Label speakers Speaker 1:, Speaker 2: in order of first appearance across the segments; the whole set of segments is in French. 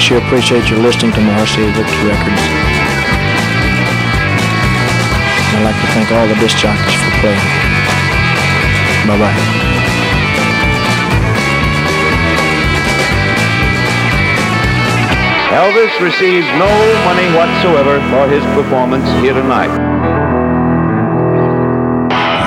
Speaker 1: Sure appreciate your listening to my RCA Victor records. I'd like to thank all the disc jockeys for playing. Bye bye.
Speaker 2: Elvis receives no money whatsoever for his performance here tonight.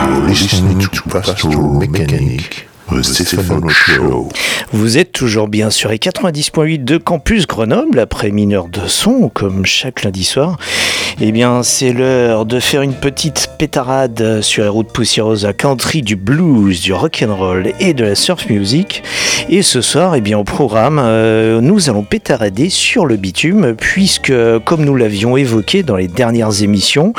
Speaker 3: You're listening to Pastoral Mechanic, the Stefano Show.
Speaker 4: Vous êtes toujours bien sur les 90.8 de Campus Grenoble, après mineur de son, comme chaque lundi soir. Eh bien, c'est l'heure de faire une petite pétarade sur les routes poussiéreuses à country, du blues, du rock'n'roll et de la surf music. Et ce soir, eh bien, au programme, euh, nous allons pétarader sur le bitume, puisque, comme nous l'avions évoqué dans les dernières émissions,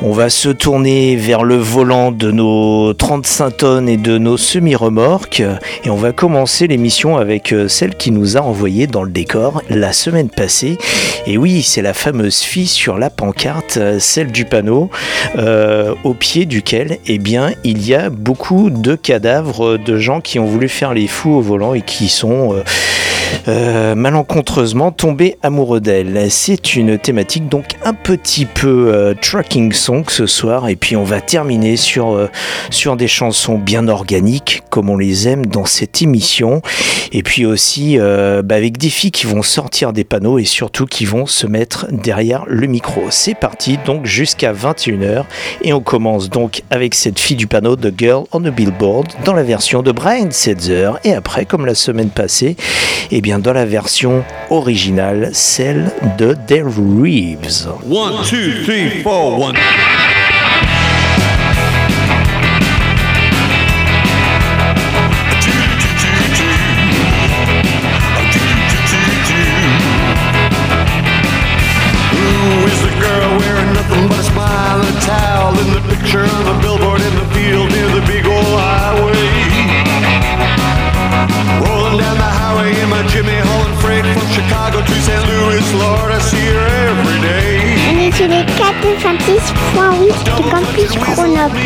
Speaker 4: on va se tourner vers le volant de nos 35 tonnes et de nos semi-remorques, et on va commencer l'émission avec euh, celle qui nous a envoyé dans le décor la semaine passée. Et oui, c'est la fameuse fille sur la pancarte, euh, celle du panneau, euh, au pied duquel, eh bien, il y a beaucoup de cadavres de gens qui ont voulu faire les fous au volant et qui sont euh, malencontreusement tombés amoureux d'elle. C'est une thématique donc un petit peu euh, tracking song ce soir, et puis on va terminer sur, euh, sur des chansons bien organiques, comme on les aime dans cette émission, et puis aussi bah, avec des filles qui vont sortir des panneaux et surtout qui vont se mettre derrière le micro. C'est parti donc jusqu'à 21h, et on commence donc avec cette fille du panneau de Girl on the Billboard dans la version de Brian Setzer, et après, comme la semaine passée, bien dans la version originale, celle de Dale Reeves.
Speaker 5: One, two, three, four, one.
Speaker 6: Who is the girl wearing nothing but a Chicago to St. Louis, Lord, I see her every day.
Speaker 7: On est sur les 426.8 de Campus Grenoble.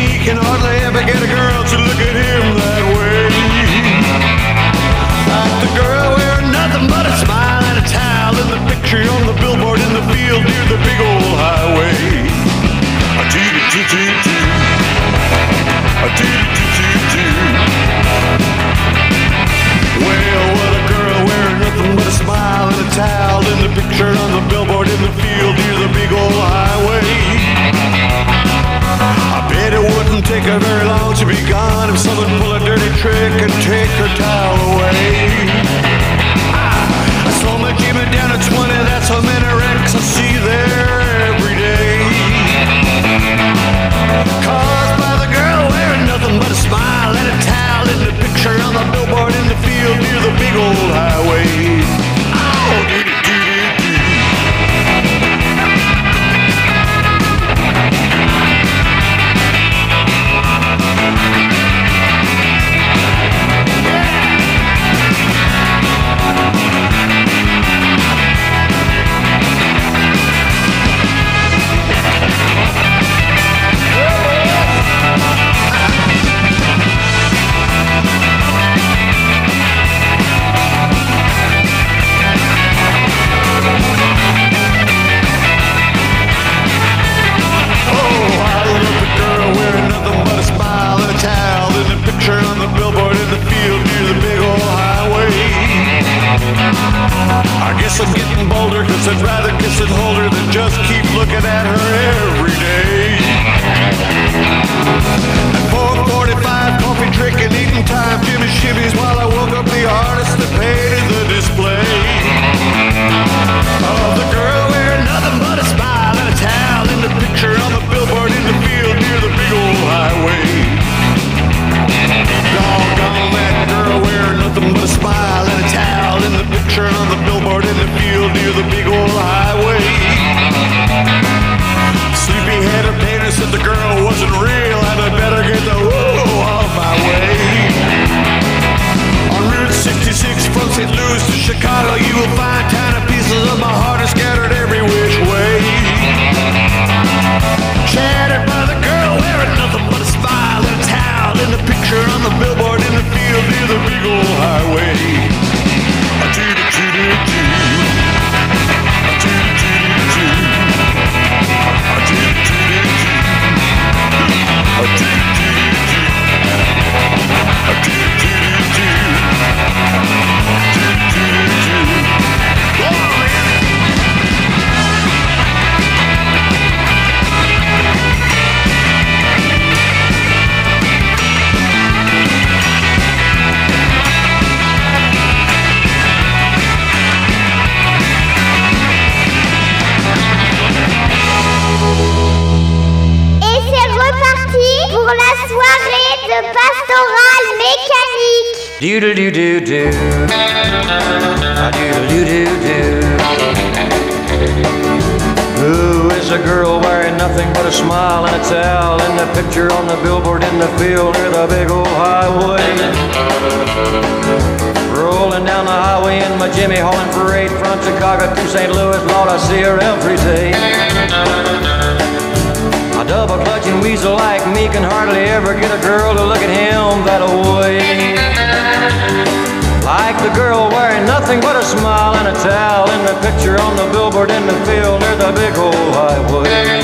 Speaker 6: Like the girl wearing nothing but a smile and a towel in the picture on the billboard in the field near the big old highway.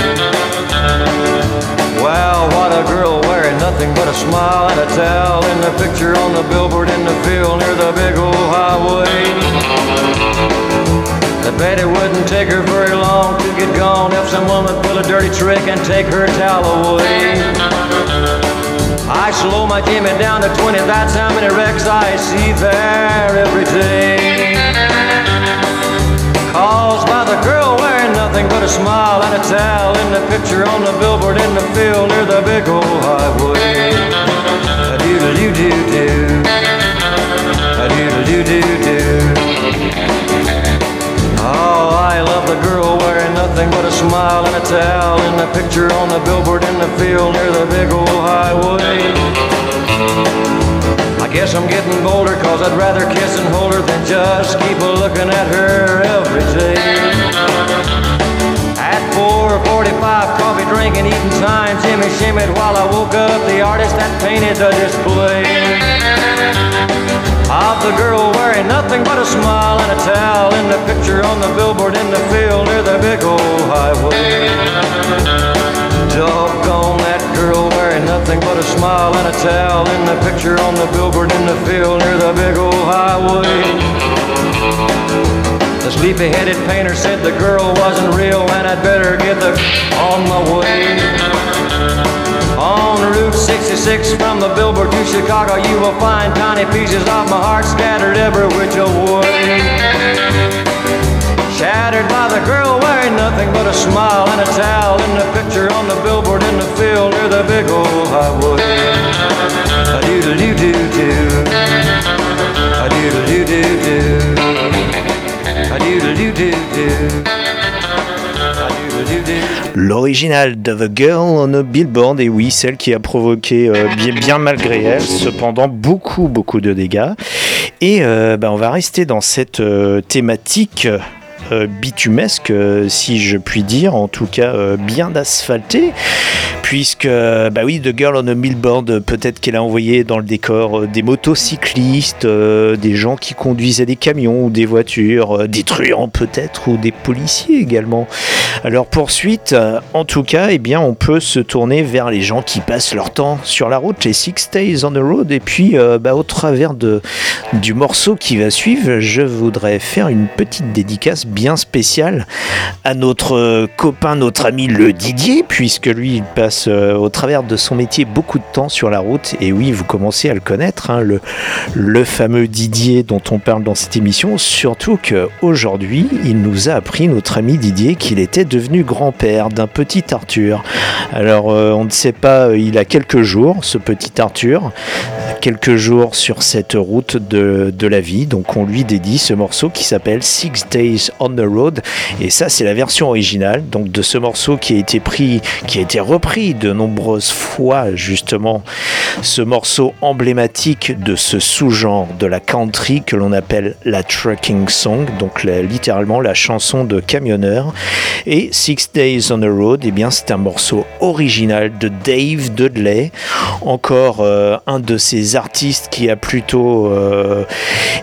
Speaker 8: Wow, what a girl wearing nothing but a smile and a towel in the picture on the billboard in the field near the big old highway. I bet it wouldn't take her very long to get gone if some woman pull a dirty trick and take her towel away. I slow my Jimmy down to 20, that's how many wrecks I see there every day. Caused by the girl wearing nothing but a smile and a towel in the picture on the billboard in the field near the big old highway. Doodle doo doo doo. Doodle doo doo doo. Oh, I love the girl wearing nothing but a smile and a towel in the picture on the billboard in the field near the big old highway. I guess I'm getting bolder cause I'd rather kiss and hold her than just keep a looking at her every day. At 4.45, coffee drinking, eating time, Jimmy shimmied while I woke up the artist that painted the display. Of the girl wearing nothing but a smile and a towel in the picture on the billboard in the field near the big old highway. Doggone that girl wearing nothing but a smile and a towel in the picture on the billboard in the field near the big old highway. The sleepy-headed painter said the girl wasn't real and I'd better get the on my way. On Route 66 from the billboard to Chicago, you will find tiny pieces of my heart scattered every which way. Shattered by the girl wearing nothing but a smile and a towel in the picture on the billboard in the field near the big old highway. A doodle doo doo doo. A doodle doo doo doo. A doodle doo doo doo.
Speaker 4: L'original de The Girl on a Billboard, et oui, celle qui a provoqué, euh, bien, malgré elle, cependant beaucoup, beaucoup de dégâts. Et euh, bah, on va rester dans cette euh, thématique bitumesque, euh, si je puis dire, en tout cas euh, bien asphaltée, puisque, bah oui, The Girl on a Billboard, euh, peut-être qu'elle a envoyé dans le décor euh, des motocyclistes, euh, des gens qui conduisaient des camions ou des voitures, euh, des truands peut-être, ou des policiers également. Alors poursuite, euh, en tout cas, eh bien, on peut se tourner vers les gens qui passent leur temps sur la route, les Six Days on the Road, et puis euh, bah, au travers de, du morceau qui va suivre, je voudrais faire une petite dédicace spéciale à notre copain, notre ami le Didier, puisque lui, il passe euh, au travers de son métier beaucoup de temps sur la route. Et oui, vous commencez à le connaître, hein, le, le fameux Didier dont on parle dans cette émission. Surtout qu'aujourd'hui, il nous a appris, notre ami Didier, qu'il était devenu grand-père d'un petit Arthur. Alors, euh, on ne sait pas, il a quelques jours, ce petit Arthur, quelques jours sur cette route de de, la vie. Donc on lui dédie ce morceau qui s'appelle Six Days on the Road. Et ça, c'est la version originale donc de ce morceau qui a été pris, qui a été repris de nombreuses fois justement. Ce morceau emblématique de ce sous-genre de la country que l'on appelle la trucking song, donc littéralement la chanson de camionneur. Et Six Days on the Road, et eh bien c'est un morceau original de Dave Dudley, encore euh, un de ces artistes qui a plutôt euh,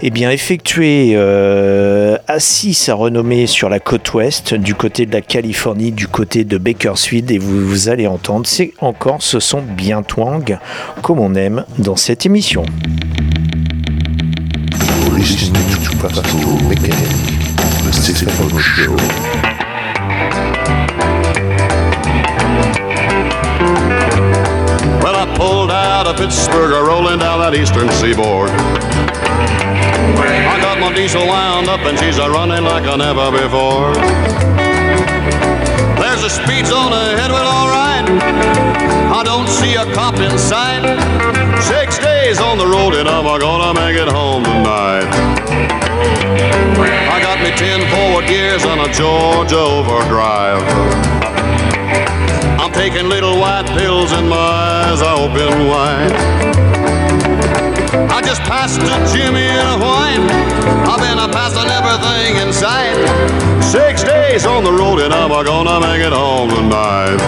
Speaker 4: eh bien, effectué euh, assis sa renommée sur la côte ouest, du côté de la Californie, du côté de Bakersfield, et vous, allez entendre, c'est encore ce son bien twang, comme on aime dans cette émission.
Speaker 9: I got my diesel wound up and she's a running like I never before. There's a speed zone ahead, well, alright. I don't see a cop in sight. Six days on the road and I'm gonna make it home tonight. I got me ten forward gears on a Georgia overdrive. I'm taking little white pills and my eyes are open wide. I just passed a Jimmy and a wine. I've been a passing everything in sight. Six days on the road and I'm gonna make it home tonight.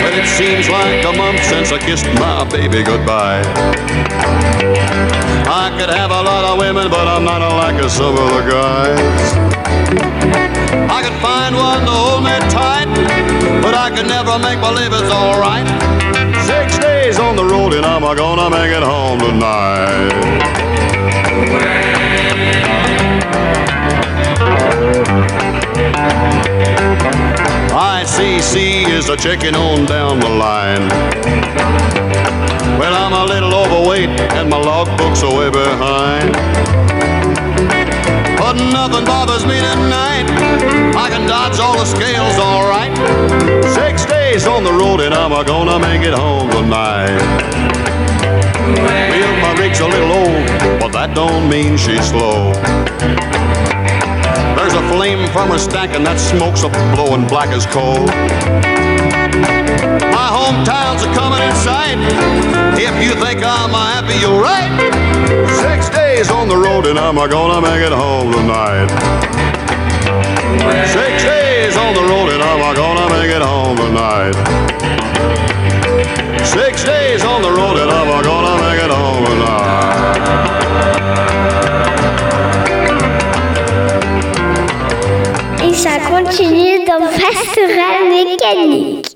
Speaker 9: But it seems like a month since I kissed my baby goodbye. I could have a lot of women, but I'm not like some of the guys. I could find one to hold me tight, but I could never make believe it's alright. Six days on the road and I'm gonna make it home tonight. ICC is a checking on down the line. Well, I'm a little overweight and my logbooks are way behind. But nothing bothers me tonight. I can dodge all the scales all right. Six days on the road and I'm gonna make it home tonight. Well, my rig's a little old, but that don't mean she's slow. There's a flame from her stack and that smoke's a blowing black as coal. My hometown's a coming in sight. If you think I'm happy, you're right. Six days on the road and I'm gonna make it home tonight. Six days on the road and I'm gonna make it home tonight. Six days on the road and I'm gonna make it home tonight.
Speaker 10: Et ça continue dans Pastoral Mécanique.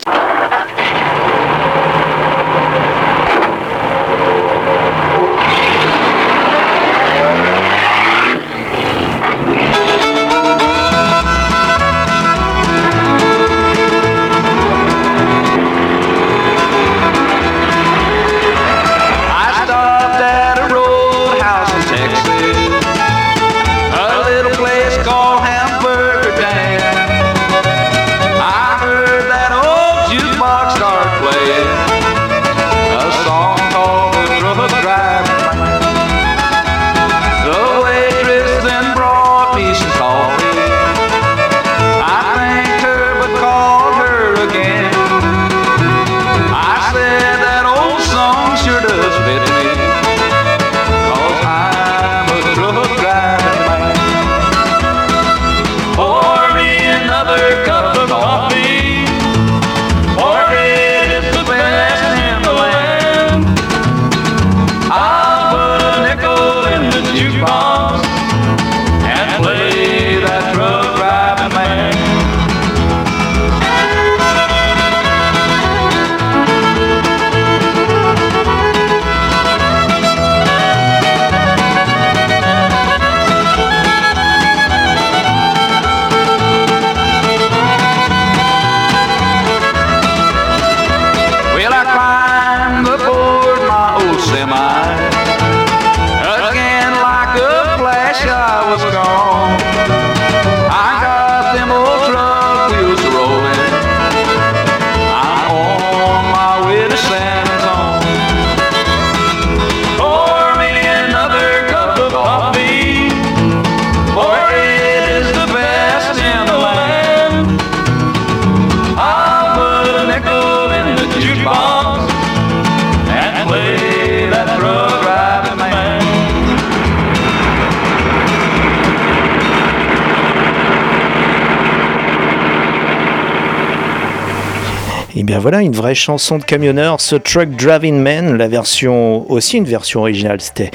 Speaker 4: Voilà, une vraie chanson de camionneur, ce Truck Driving Man, la version, aussi une version originale, c'était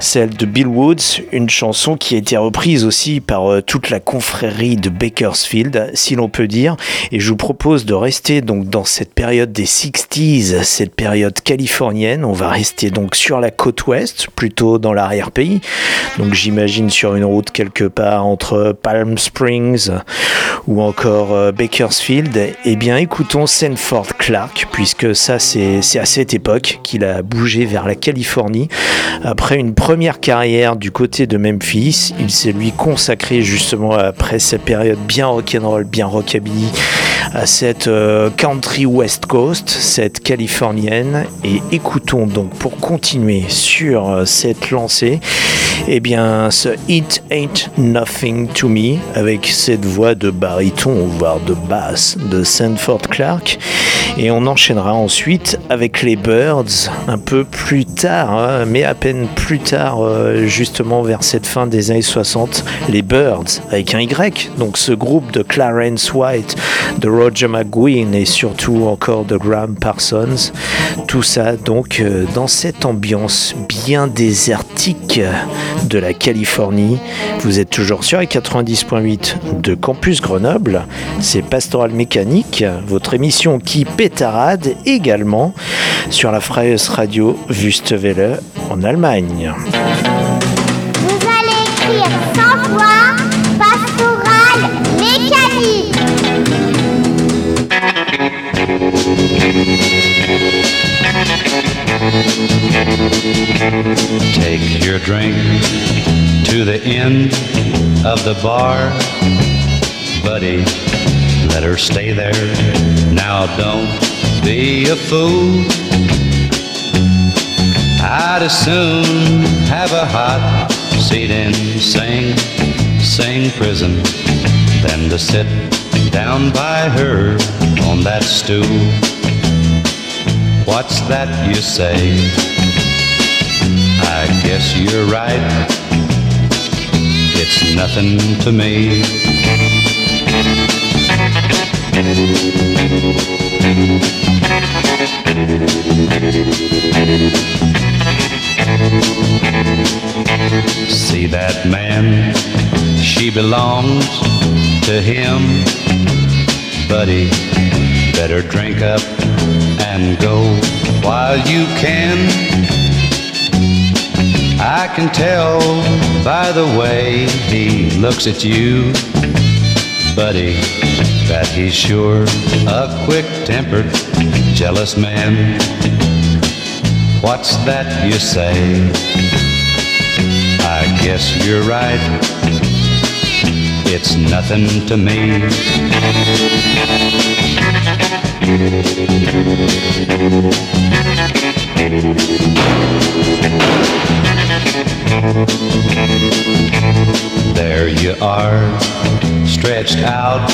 Speaker 4: celle de Bill Woods, une chanson qui a été reprise aussi par euh, toute la confrérie de Bakersfield, si l'on peut dire. Et je vous propose de rester donc dans cette période des 60s, cette période californienne. On va rester donc sur la côte ouest, plutôt dans l'arrière-pays. Donc j'imagine sur une route quelque part entre Palm Springs ou encore euh, Bakersfield. Eh bien écoutons Sanford Clark, puisque ça c'est c'est à cette époque qu'il a bougé vers la Californie. Après une première carrière du côté de Memphis, il s'est lui consacré justement après cette période bien rock'n'roll, bien rockabilly, à cette euh, country west coast, cette californienne. Et écoutons donc pour continuer sur euh, cette lancée, eh bien ce It Ain't Nothing to Me avec cette voix de baryton voire de basse de Sanford Clark. Et on enchaînera ensuite avec les Birds un peu plus tard, hein, mais à peine plus tard, euh, justement vers cette fin des années 60, les Birds avec un Y, donc ce groupe de Clarence White, de Roger McGuinn et surtout encore de Graham Parsons. Tout ça donc euh, dans cette ambiance bien désertique de la Californie. Vous êtes toujours sur les 90.8 de Campus Grenoble. C'est Pastoral Mécanique, votre émission qui pétarade également sur la Freies Radio Wüstewelle en Allemagne.
Speaker 11: Take your drink to the end of the bar, buddy. Let her stay there. Now don't be a fool. I'd as soon have a hot seat in Sing Sing prison than to sit down by her on that stool. What's that you say? I guess you're right. It's nothing to me. See that man? She belongs to him. Buddy, better drink up and go while you can. I can tell by the way he looks at you, buddy, that he's sure a quick-tempered, jealous man. What's that you say? I guess you're right. It's nothing to me. There you are, stretched out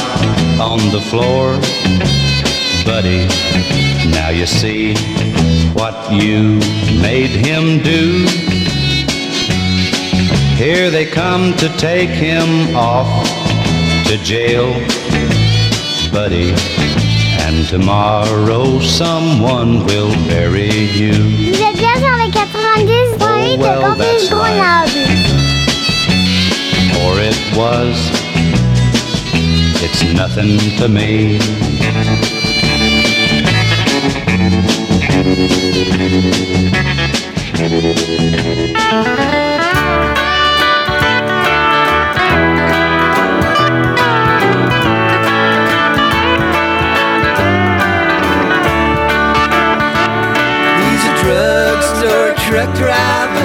Speaker 11: on the floor. Buddy, now you see what you made him do. Here they come to take him off to jail, buddy. And tomorrow someone will bury you.
Speaker 10: Vous êtes bien sur les 90 de
Speaker 11: well, that's
Speaker 10: Grenoble.
Speaker 11: Or it was, it's nothing to me.
Speaker 12: He's a drugstore truck driving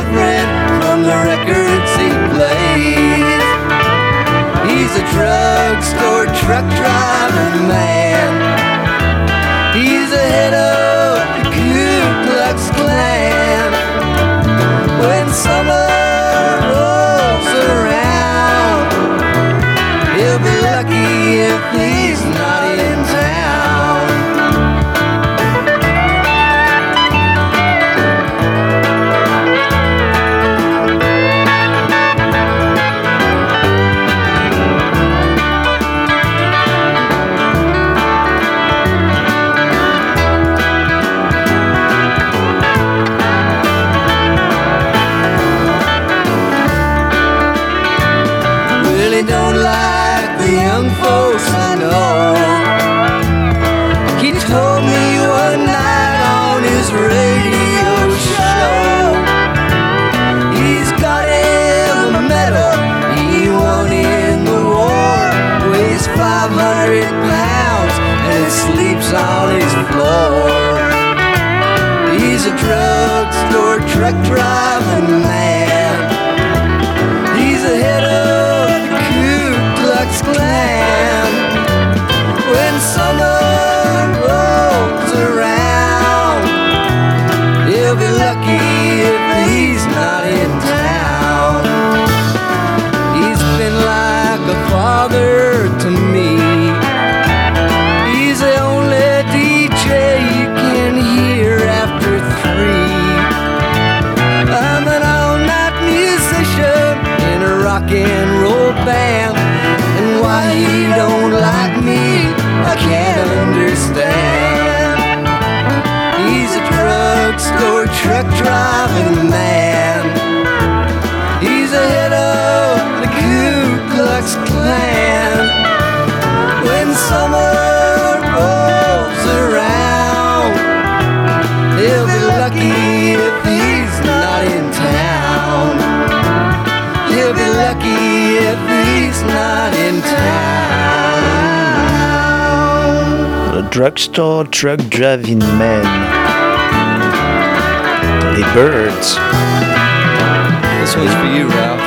Speaker 12: different from the records he plays. He's a drugstore truck driving man. He's a head of the Ku Klux Klan. When summer rolls around, he'll be lucky if he's not floor. He's a drugstore truck driving man. He's the head of the Ku Klux Klan. When summer
Speaker 4: Drugstore Truck Driving Man. Les Birds.
Speaker 12: This one's for you, Ralph.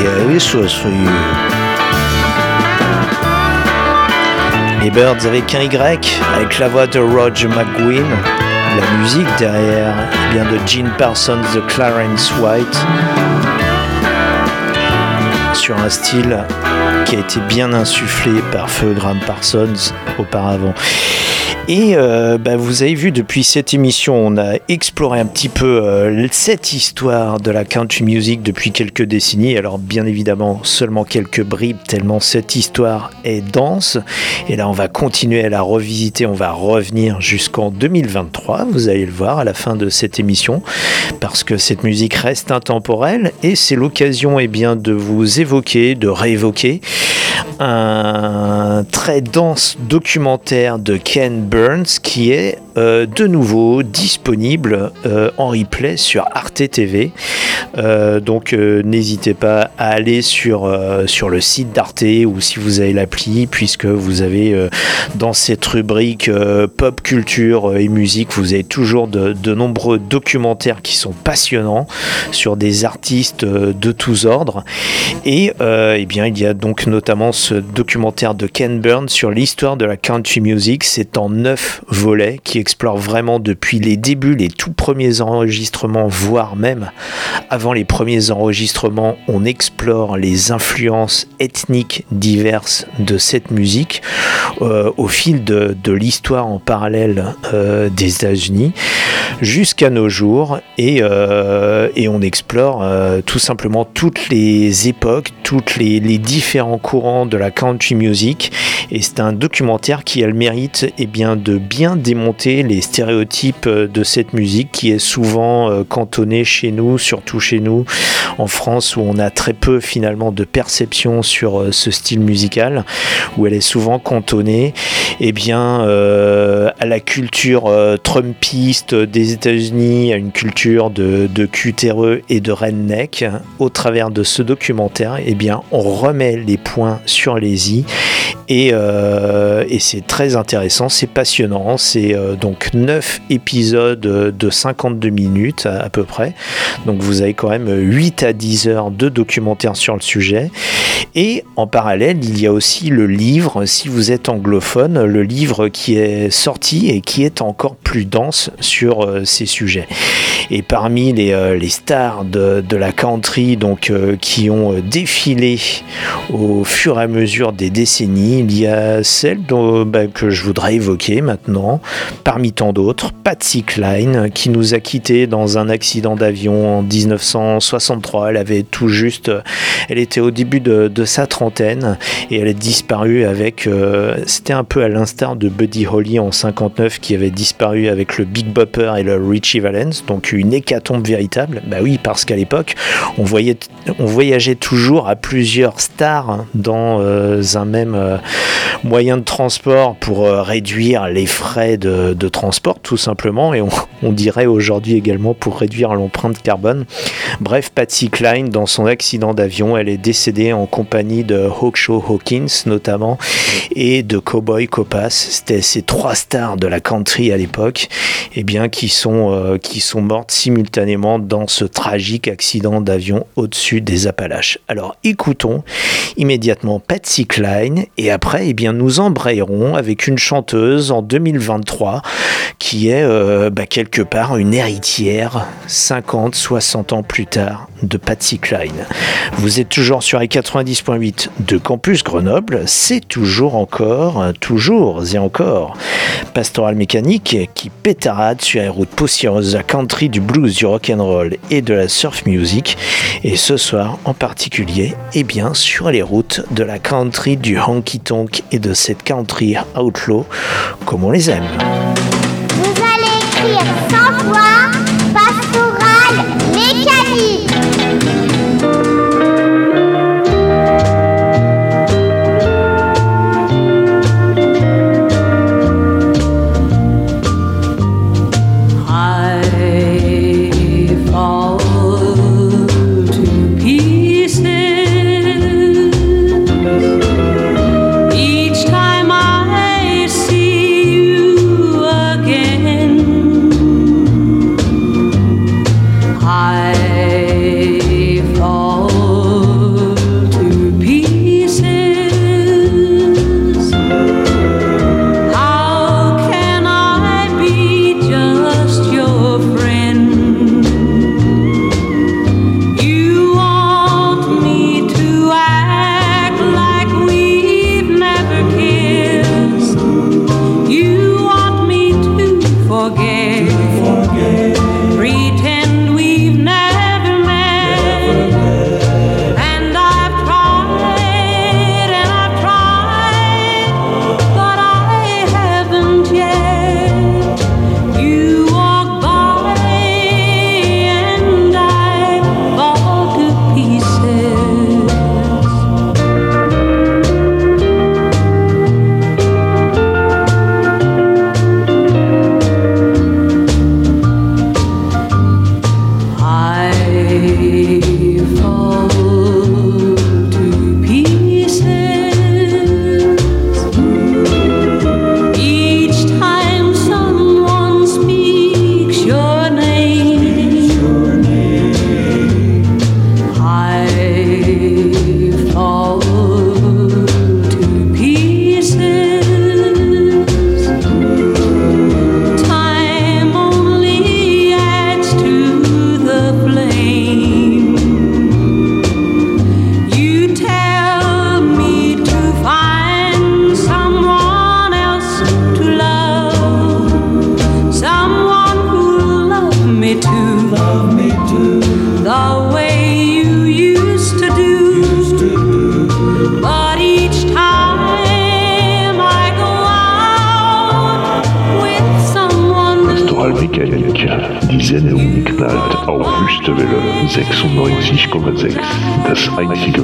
Speaker 4: Yeah, this was for you. Les Birds avec un Y, avec la voix de Roger McGuinn. La musique derrière vient de Gene Parsons de Clarence White. Sur un style qui a été bien insufflé par Feu Graham Parsons auparavant. Et euh, bah, vous avez vu depuis cette émission, on a exploré un petit peu euh, cette histoire de la country music depuis quelques décennies. Alors bien évidemment seulement quelques bribes tellement cette histoire est dense. Et là on va continuer à la revisiter, on va revenir jusqu'en 2023, vous allez le voir à la fin de cette émission, parce que cette musique reste intemporelle et c'est l'occasion eh bien, de vous évoquer, de réévoquer un très dense documentaire de Ken Burns qui est euh, de nouveau disponible euh, en replay sur Arte TV. Euh, donc n'hésitez pas à aller sur, le site d'Arte ou si vous avez l'appli, puisque vous avez dans cette rubrique pop culture et musique, vous avez toujours de, nombreux documentaires qui sont passionnants sur des artistes de tous ordres. Et eh bien, il y a donc notamment ce documentaire de Ken Burns sur l'histoire de la country music. C'est en neuf volets qui explore vraiment depuis les débuts, les tout premiers enregistrements, voire même avant les premiers enregistrements, on explore les influences ethniques diverses de cette musique euh, au fil de, l'histoire en parallèle euh, des États-Unis jusqu'à nos jours. Et, euh, on explore tout simplement toutes les époques, toutes les, les différents courants de la country music. Et c'est un documentaire qui a le mérite eh bien, de bien démonter les stéréotypes euh, de cette musique qui est souvent euh, cantonnée chez nous, surtout chez nous en France où on a très peu finalement de perception sur euh, ce style musical, où elle est souvent cantonnée eh bien, à la culture trumpiste des États-Unis, à une culture de, de cutéreux et de redneck, au travers de ce documentaire, eh bien, on remet les points sur les i et, c'est très intéressant, c'est passionnant. C'est donc 9 épisodes de 52 minutes à, peu près. Donc vous avez quand même 8 à 10 heures de documentaire sur le sujet. Et en parallèle, il y a aussi le livre, si vous êtes anglophone, le livre qui est sorti et qui est encore plus dense sur euh, ces sujets. Et parmi les, euh, les stars de, de la country donc, euh, qui ont défilé au fur et à mesure des décennies, il y a celle dont, bah, que je voudrais évoquer maintenant, parmi tant d'autres, Patsy Cline, qui nous a quittés dans un accident d'avion en 1963. Elle avait tout juste, elle était au début de, sa trentaine et elle est disparue avec, euh, c'était un peu à l'instar de Buddy Holly en 59 qui avait disparu avec le Big Bopper et le Richie Valens, donc une hécatombe véritable. Bah oui, parce qu'à l'époque, on, voyait, on voyageait toujours à plusieurs stars dans euh, un même euh, moyen de transport pour euh, réduire les frais de, de transport, tout simplement, et on, dirait aujourd'hui également pour réduire l'empreinte carbone. Bref, Patsy Cline, dans son accident d'avion, elle est décédée en compagnie de Hawkshaw Hawkins notamment et de Cowboy Copas. C'était ces trois stars de la country à l'époque, et bien qui sont euh, qui sont mortes simultanément dans ce tragique accident d'avion au-dessus des Appalaches. Alors écoutons immédiatement Patsy Cline et après, eh bien nous embrayerons avec une chanteuse en 2023 qui est euh, bah, quelque part une héritière 50, 60 ans plus tard de Patsy Cline. Vous êtes toujours sur les 90.8 de Campus Grenoble, c'est toujours encore, toujours et encore Pastoral Mécanique qui pétarade sur les routes poussiéreuses la country, du blues, du rock'n'roll et de la surf music. Et ce soir en particulier, eh bien sur les routes de la country, du honky tonk et de cette country outlaw comme on les aime.
Speaker 10: Vous allez écrire 100
Speaker 13: Mind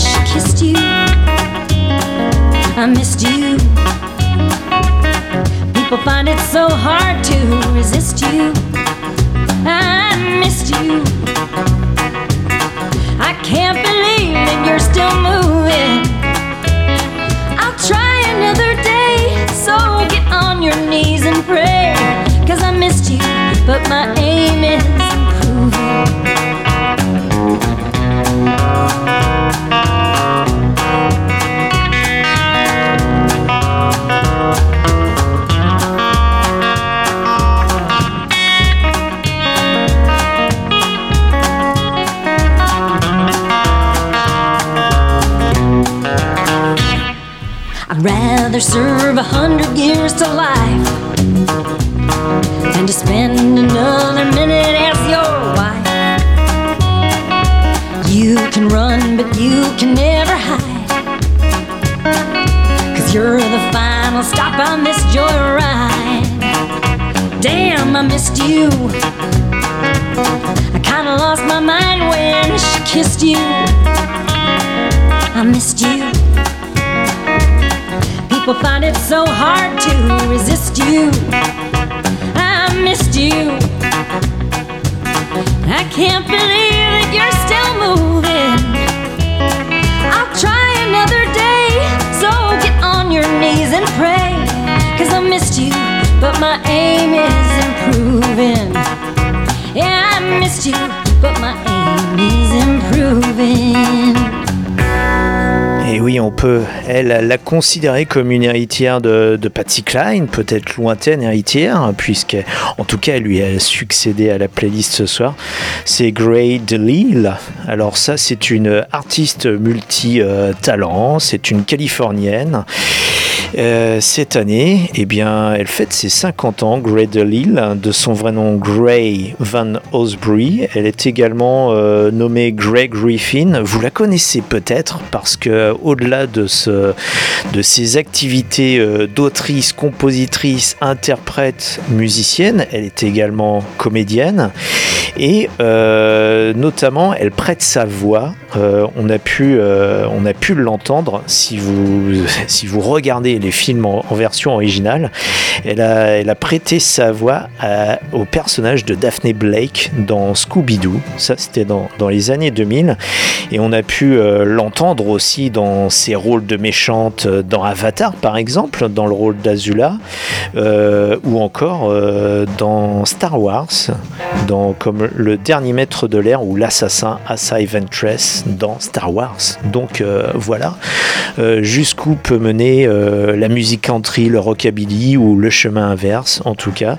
Speaker 13: she kissed you. I missed you. People find it so hard to resist you. I missed you. I can't believe that you're still moving. I'll try another day, so get on your knees and pray. Cause I missed you, but my aim is improving. Rather serve a hundred years to life than to spend another minute as your wife. You can run, but you can never hide. Cause you're the final stop on this joyride. Damn, I missed you. I kinda lost my mind when she kissed you. I missed you. People find it so hard to resist you. I missed you. I can't believe that you're still moving. I'll try another day, so get on your knees and pray. Cause I missed you, but my aim is improving. Yeah, I missed you, but my aim is improving.
Speaker 4: Oui, on peut, elle, la considérer comme une héritière de, de Patsy Cline, peut-être lointaine héritière, puisque, en tout cas, elle lui a succédé à la playlist ce soir. C'est Gray DeLille. Alors ça, c'est une artiste multi-talent, c'est une Californienne. Euh, cette année, eh bien, elle fête ses 50 ans, Gray DeLille, de son vrai nom Gray Van Osbury. Elle est également euh, nommée Gray Griffin. Vous la connaissez peut-être parce que au-delà de, de ses activités euh, d'autrice, compositrice, interprète, musicienne, elle est également comédienne et euh, notamment elle prête sa voix. Euh, on a pu, euh, on pu l'entendre si vous, si vous regardez les films en, version originale. Elle a, prêté sa voix au personnage de Daphne Blake dans Scooby-Doo. Ça, c'était dans, les années 2000. Et on a pu euh, l'entendre aussi dans ses rôles de méchante euh, dans Avatar, par exemple, dans le rôle d'Azula, euh, ou encore dans Star Wars, dans, comme le dernier maître de l'air ou l'assassin Asa Ventress dans Star Wars. Donc voilà, jusqu'où peut mener la musique country, le rockabilly ou le chemin inverse, en tout cas.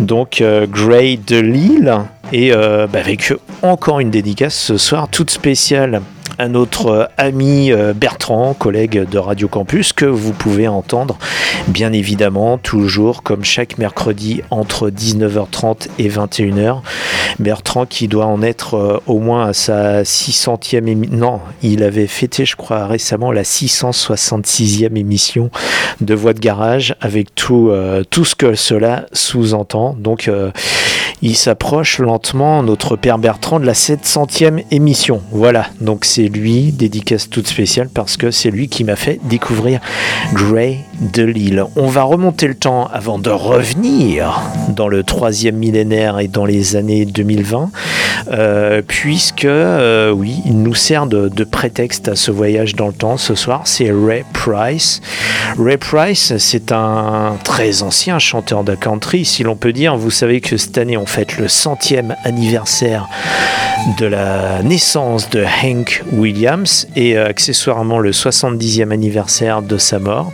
Speaker 4: Donc euh, Gray de Lille et euh, bah, avec encore une dédicace ce soir toute spéciale à notre euh, ami euh, Bertrand, collègue de Radio Campus, que vous pouvez entendre bien évidemment toujours comme chaque mercredi entre 19h30 et 21h. Bertrand qui doit en être euh, au moins à sa 600e émission. Non, il avait fêté je crois récemment la 666e émission de Voix de Garage avec tout, tout ce que cela sous-entend. Donc il s'approche lentement, notre père Bertrand, de la 700e émission. Voilà, donc c'est lui, dédicace toute spéciale, parce que c'est lui qui m'a fait découvrir Gray de Lille. On va remonter le temps avant de revenir dans le troisième millénaire et dans les années 2020. euh, puisque, euh, oui, il nous sert de, prétexte à ce voyage dans le temps ce soir. C'est Ray Price. Ray Price, c'est un très ancien chanteur de country, si l'on peut dire. Vous savez que cette année, on fête le centième anniversaire de la naissance de Hank Williams et euh, accessoirement le 70e anniversaire de sa mort.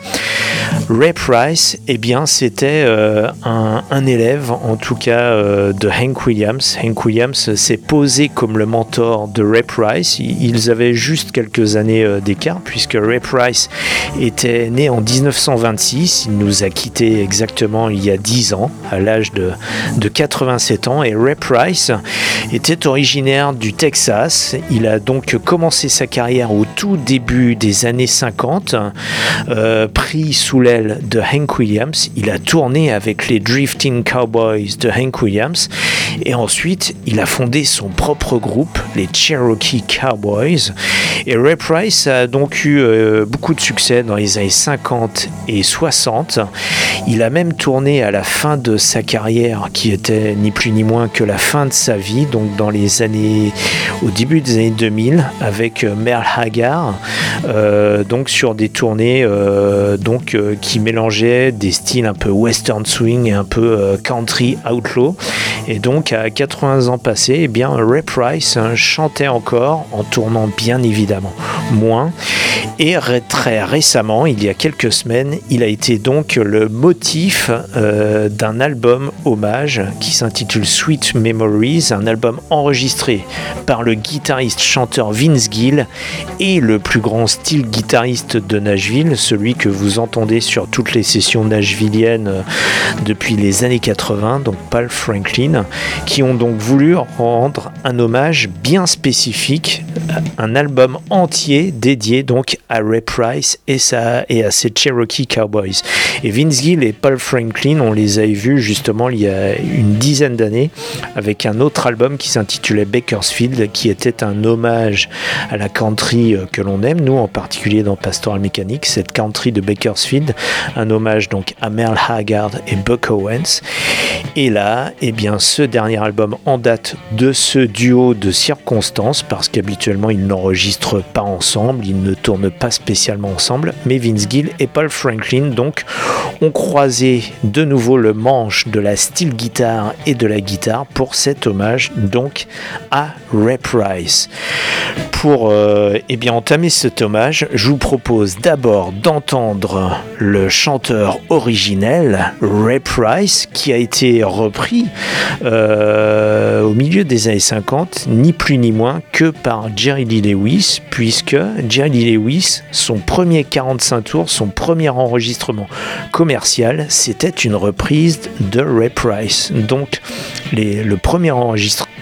Speaker 4: Ray Price, eh bien, c'était euh, un, élève, en tout cas, euh, de Hank Williams. Hank Williams s'est posé comme le mentor de Ray Price. Ils avaient juste quelques années d'écart, puisque Ray Price était né en 1926. Il nous a quittés exactement il y a 10 ans, à l'âge de 87 ans. Et Ray Price était originaire du Texas. Il a donc commencé sa carrière au tout début des années 50, euh, pris sous l'aile de Hank Williams. Il a tourné avec les Drifting Cowboys de Hank Williams et ensuite il a fondé son propre groupe, les Cherokee Cowboys. Et Ray Price a donc eu euh, beaucoup de succès dans les années 50 et 60. Il a même tourné à la fin de sa carrière, qui était ni plus ni moins que la fin de sa vie, donc dans les années, au début des années 2000, avec euh, Merle Haggard, euh, donc sur des tournées euh, donc qui mélangeaient des styles un peu western swing et un peu country outlaw. Et donc à 80 ans passés, eh bien Ray Price hein, chantait encore en tournant bien évidemment moins. Et très récemment, il y a quelques semaines, il a été donc le motif d'un album hommage qui s'intitule Sweet Memories, un album enregistré par le guitariste chanteur Vince Gill et le plus grand style guitariste de Nashville, celui que vous entendez sur toutes les sessions nashvilliennes euh, depuis les années 80, donc Paul Franklin, qui ont donc voulu rendre un hommage bien spécifique, un album entier dédié donc à Ray Price et, à ses Cherokee Cowboys. Et Vince Gill et Paul Franklin, on les avait vus justement il y a une dizaine d'années avec un autre album qui s'intitulait Bakersfield, qui était un hommage à la country euh, que l'on aime, nous en particulier dans Pastoral Mécanique, cette country de Bakersfield, un hommage donc à Merle Haggard et Buck Owens. Et là, eh bien, ce dernier album en date de ce duo de circonstances, parce qu'habituellement ils n'enregistrent pas ensemble, ils ne tournent pas spécialement ensemble, mais Vince Gill et Paul Franklin donc ont croisé de nouveau le manche de la steel guitare et de la guitare pour cet hommage donc à Ray Price. Euh, eh bien entamer cet hommage, je vous propose d'abord d'entendre le chanteur originel Ray Price qui a été repris euh, au milieu des années 50, ni plus ni moins que par Jerry Lee Lewis, puisque Jerry Lee Lewis, son premier 45 tours, son premier enregistrement commercial, c'était une reprise de Ray Price. Donc le premier enregistrement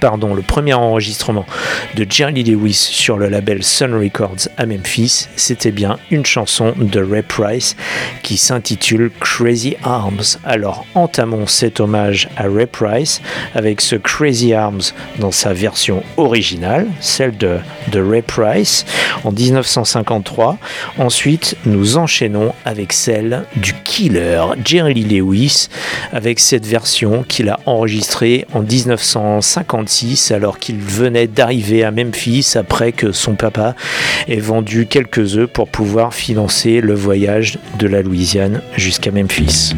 Speaker 4: pardon, le premier enregistrement de Jerry Lewis sur le label Sun Records à Memphis, c'était bien une chanson de Ray Price qui s'intitule Crazy Arms. Alors entamons cet hommage à Ray Price avec ce Crazy Arms dans sa version originale, celle de, Ray Price en 1953. Ensuite, nous enchaînons avec celle du Killer Jerry Lewis avec cette version qu'il a enregistrée en 1956 alors qu'il venait d'arriver à Memphis après que son papa ait vendu quelques œufs pour pouvoir financer le voyage de la Louisiane jusqu'à Memphis.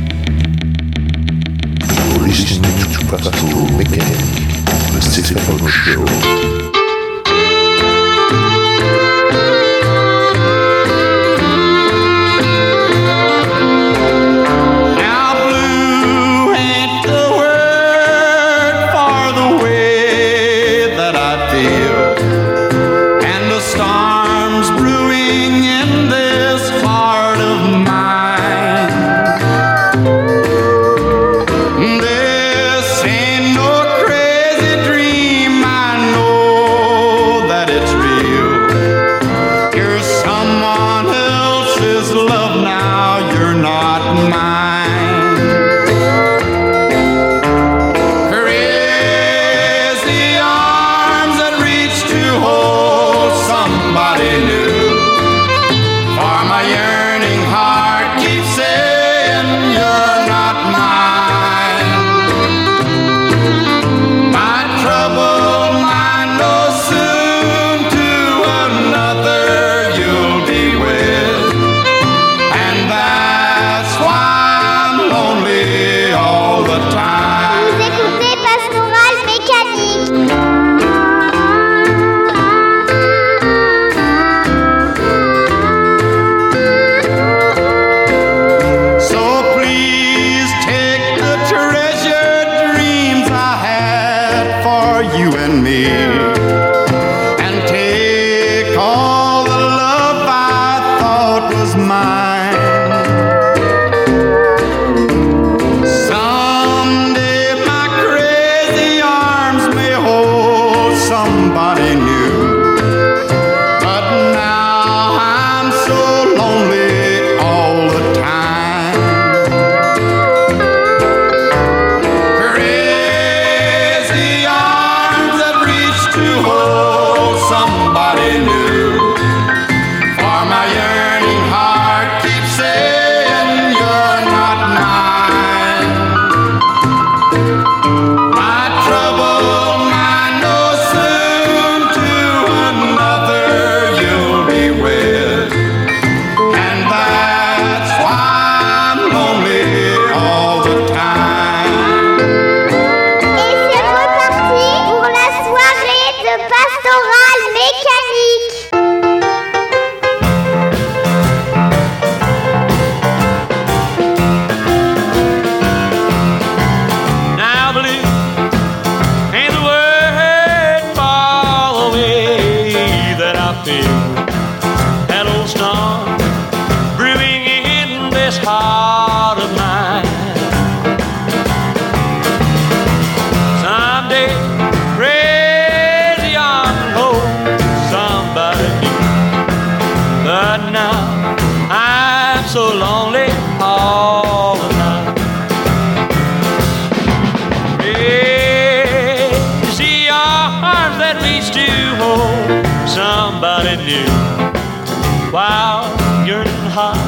Speaker 6: Somebody new. While yearning heart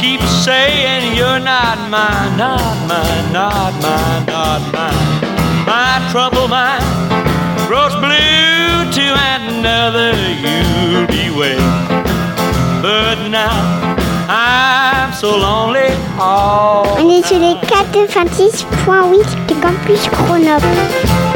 Speaker 6: keeps saying you're not mine, not mine, not mine, not mine. My troubled mind grows blue to another you'll be with. But now I'm so lonely all
Speaker 10: On est sur les 96.8 de Campus Grenoble.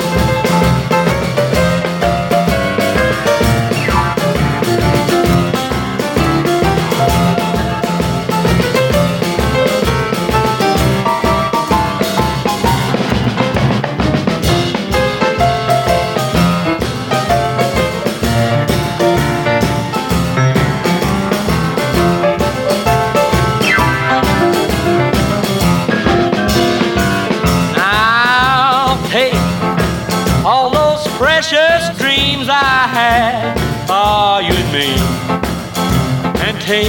Speaker 6: Take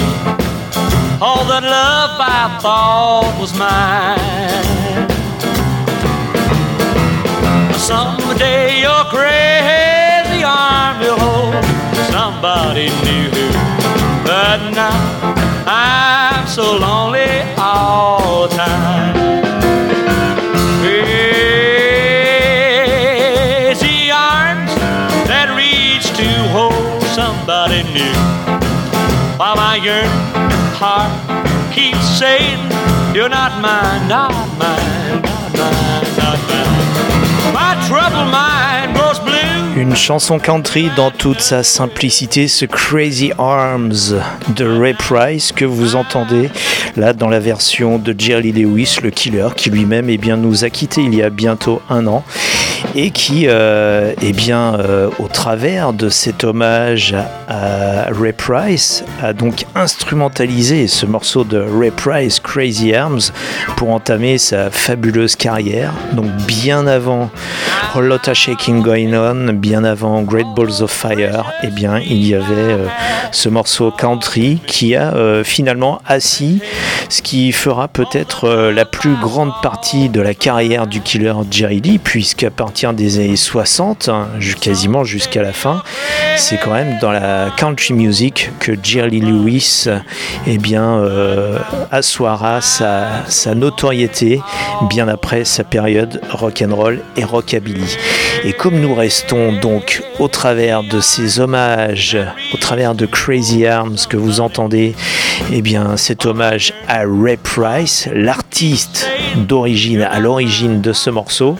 Speaker 6: all that love I thought was mine. Someday your crazy arm will hold somebody new, but now I'm so lonely all the time. Crazy arms that reach to hold somebody new.
Speaker 4: Une chanson country dans toute sa simplicité, ce Crazy Arms de Ray Price que vous entendez là dans la version de Jerry Lewis, le killer, qui lui-même eh nous a quittés il y a bientôt un an et qui, euh, eh bien, euh, au travers de cet hommage à Ray Price, a donc instrumentalisé ce morceau de Ray Price, Crazy Arms, pour entamer sa fabuleuse carrière. Donc bien avant A Lot of Shaking Going On, bien avant Great Balls of Fire, eh bien, il y avait euh, ce morceau country qui a finalement assis ce qui fera peut-être la plus grande partie de la carrière du killer Jerry Lee, puisqu'à partir des années 60, hein, quasiment jusqu'à la fin, c'est quand même dans la country music que Jerry Lewis eh bien, euh, assoira sa, sa notoriété bien après sa période rock'n'roll et rockabilly. Et comme nous restons donc au travers de ces hommages, au travers de Crazy Arms que vous entendez, eh bien cet hommage à Ray Price, l'artiste d'origine, à l'origine de ce morceau,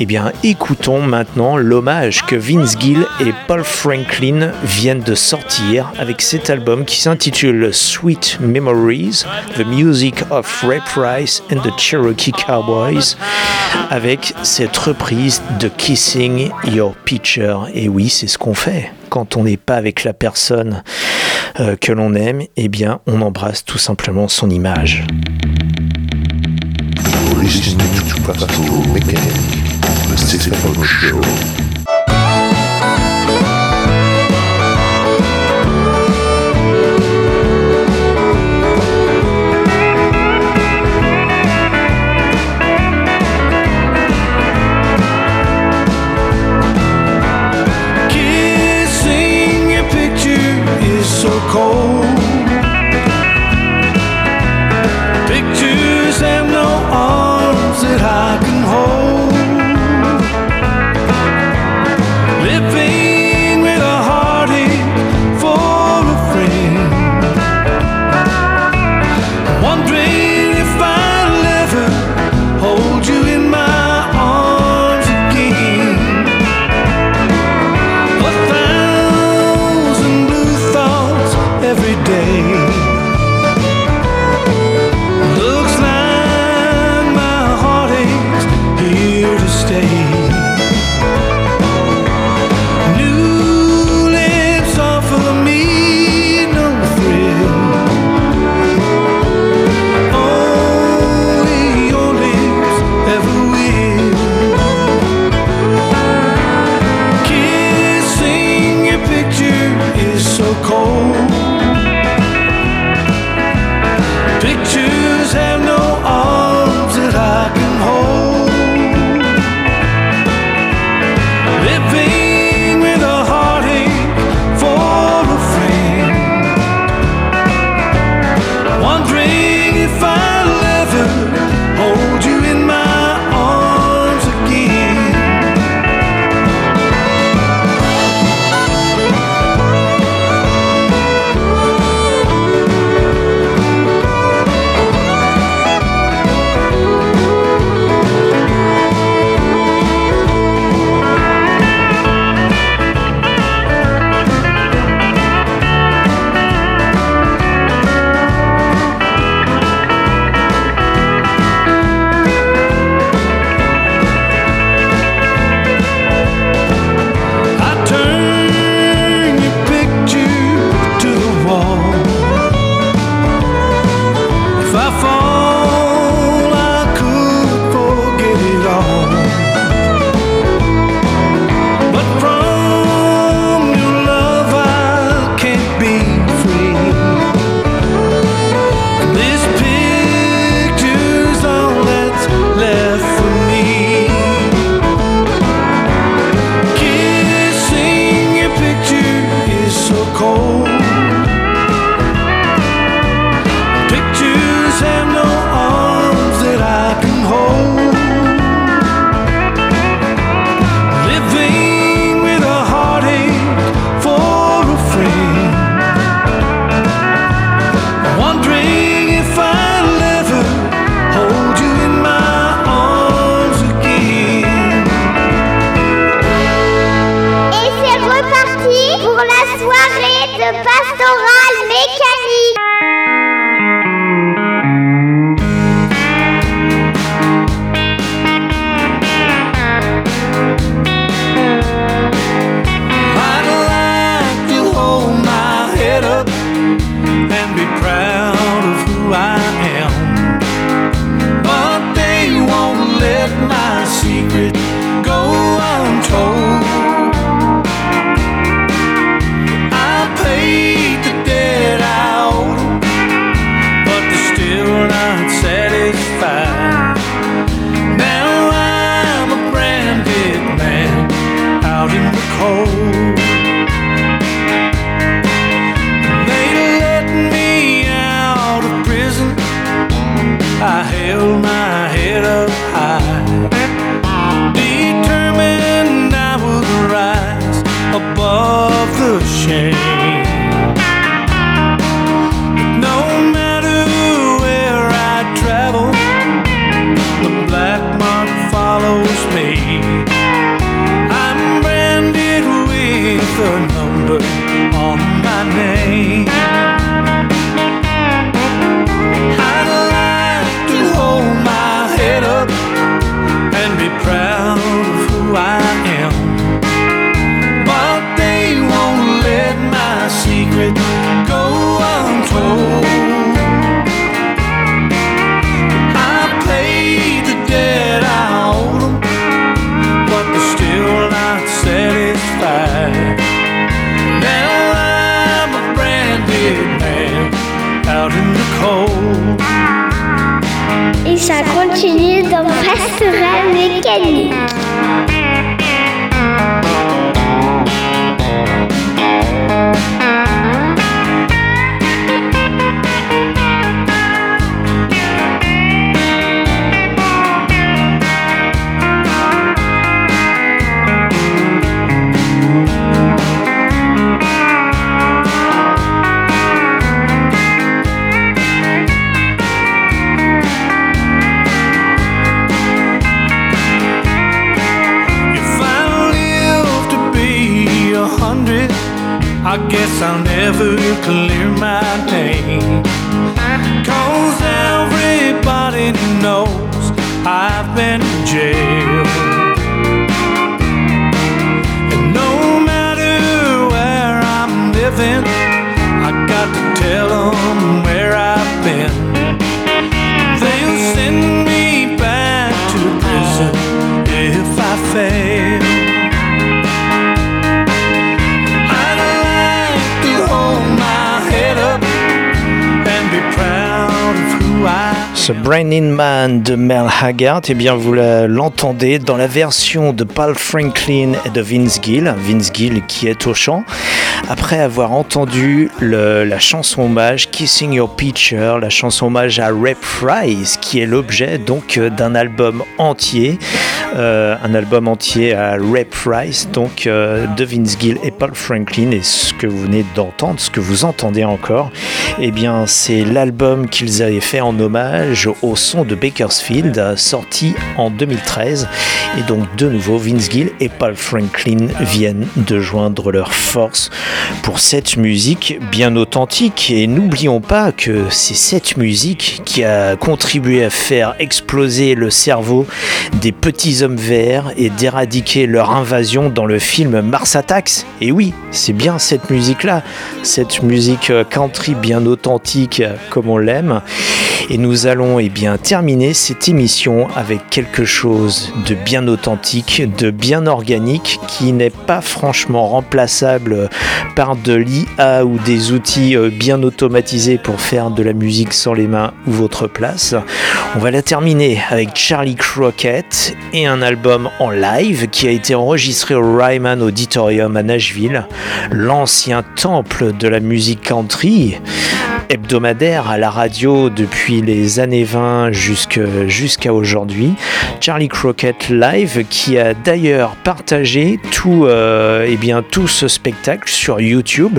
Speaker 4: eh bien écoutons maintenant l'hommage que Vince Gill et Paul Franklin viennent de sortir avec cet album qui s'intitule Sweet Memories, The Music of Ray Price and the Cherokee Cowboys, avec cette reprise de Kissing Your Picture. Et oui, c'est ce qu'on fait quand on n'est pas avec la personne euh, que l'on aime, eh bien, on embrasse tout simplement son image.
Speaker 3: You're listening to Pastoral Mechanic, the Stephen Show.
Speaker 14: Kissing your picture is so cold. J.
Speaker 4: Ce Brain in Man de Mel Haggard, eh bien vous l'entendez dans la version de Paul Franklin et de Vince Gill, Vince Gill qui est au chant, après avoir entendu la chanson hommage Kissing Your Picture, la chanson hommage à Ray Price, qui est l'objet donc euh, d'un album entier, euh, un album entier à Ray Price, donc euh, de Vince Gill et Paul Franklin, et ce que vous venez d'entendre, ce que vous entendez encore, eh bien c'est l'album qu'ils avaient fait en hommage au son de Bakersfield, sorti en 2013. Et donc de nouveau, Vince Gill et Paul Franklin viennent de joindre leurs forces pour cette musique bien authentique. Et n'oublions pas que c'est cette musique qui a contribué à faire exploser le cerveau des petits hommes verts et d'éradiquer leur invasion dans le film Mars Attacks. Et oui, c'est bien cette musique-là, cette musique country bien authentique comme on l'aime. Et nous allons eh bien, terminer cette émission avec quelque chose de bien authentique, de bien organique, qui n'est pas franchement remplaçable par de l'IA ou des outils euh, bien automatisés pour faire de la musique sans les mains ou votre place. On va la terminer avec Charlie Crockett et un album en live qui a été enregistré au Ryman Auditorium à Nashville, l'ancien temple de la musique country hebdomadaire à la radio depuis les années 20 jusque- jusqu'à aujourd'hui. Charlie Crockett Live qui a d'ailleurs partagé tout, euh, eh bien, tout ce spectacle sur YouTube.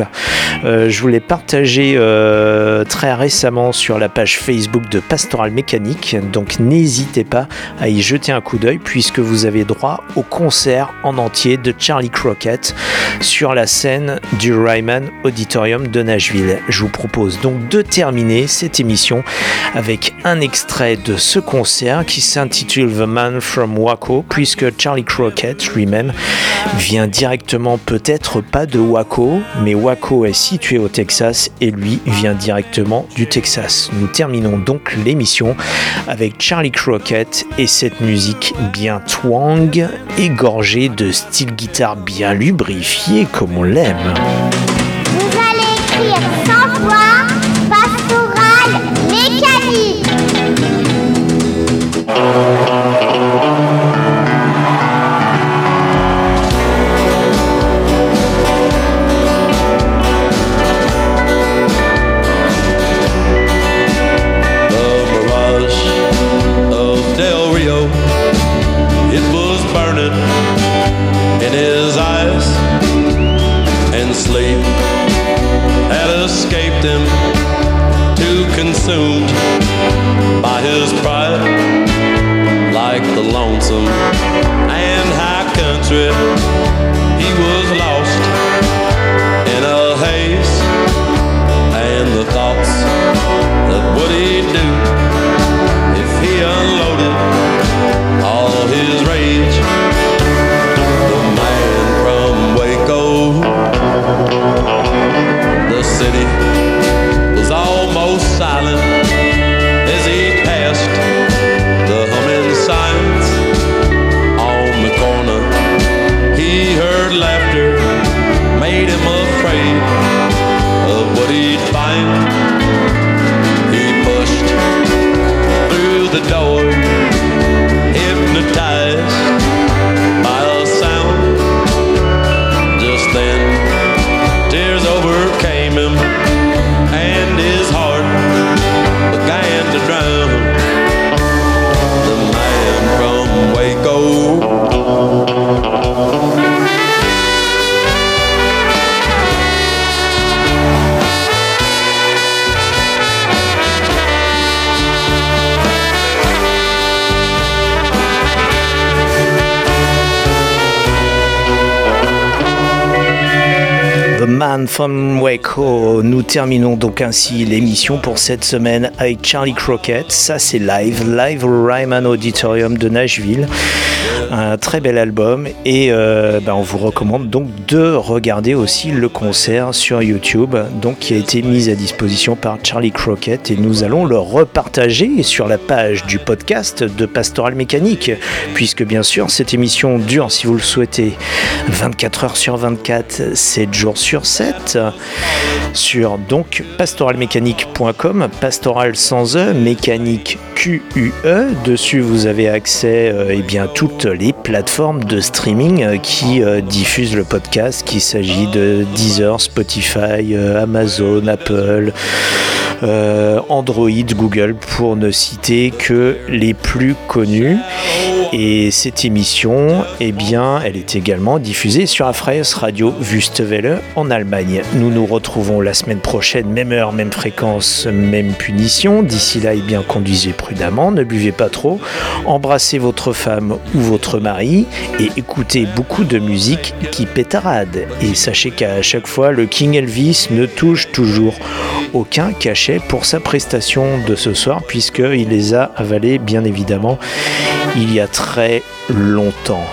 Speaker 4: Euh, je vous l'ai partagé euh, très récemment sur la page Facebook de Pastoral Mécanique, donc n'hésitez pas à y jeter un coup d'œil puisque vous avez droit au concert en entier de Charlie Crockett sur la scène du Ryman Auditorium de Nashville. Je vous propose donc de terminer cette émission avec un extrait de ce concert qui s'intitule The Man from Waco puisque Charlie Crockett lui-même vient directement peut-être pas de Waco mais Waco est situé au Texas et lui vient directement du Texas. Nous terminons donc l'émission avec Charlie Crockett et cette musique bien twang égorgée de style guitare bien lubrifié comme on l'aime.
Speaker 10: Vous allez écrire
Speaker 7: from Waco.
Speaker 4: Nous terminons donc ainsi l'émission pour cette semaine avec Charlie Crockett. Ça, c'est live, live Ryman Auditorium de Nashville. Un très bel album et euh, ben, on vous recommande donc de regarder aussi le concert sur YouTube, donc qui a été mis à disposition par Charlie Crockett et nous allons le repartager sur la page du podcast de Pastoral Mécanique, puisque bien sûr cette émission dure, si vous le souhaitez, 24 heures sur 24, 7 jours sur 7, sur donc pastoralmécanique.com, pastoral sans E, mécanique QUE. Dessus, vous avez accès euh, eh bien, toutes les plateformes de streaming euh, qui euh, diffusent le podcast, qu'il s'agit de Deezer, Spotify, euh, Amazon, Apple. Android, Google, pour ne citer que les plus connus. Et cette émission, eh bien, elle est également diffusée sur Afreis Radio Wüstewelle en Allemagne. Nous nous retrouvons la semaine prochaine, même heure, même fréquence, même punition. D'ici là, eh bien, conduisez prudemment, ne buvez pas trop, embrassez votre femme ou votre mari et écoutez beaucoup de musique qui pétarade. Et sachez qu'à chaque fois, le King Elvis ne touche toujours aucun cachet pour sa prestation de ce soir, puisqu'il les a avalés, bien évidemment, il y a longtemps.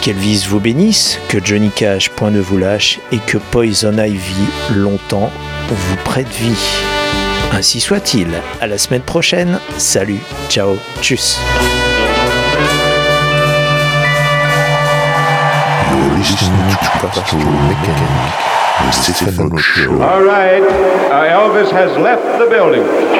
Speaker 4: Qu'Elvis vous bénisse, que Johnny Cash point ne vous lâche et que Poison Ivy longtemps vous prête vie. Ainsi soit-il. À la semaine prochaine. Salut, ciao, tchuss.
Speaker 2: All right, uh, Elvis has left the building.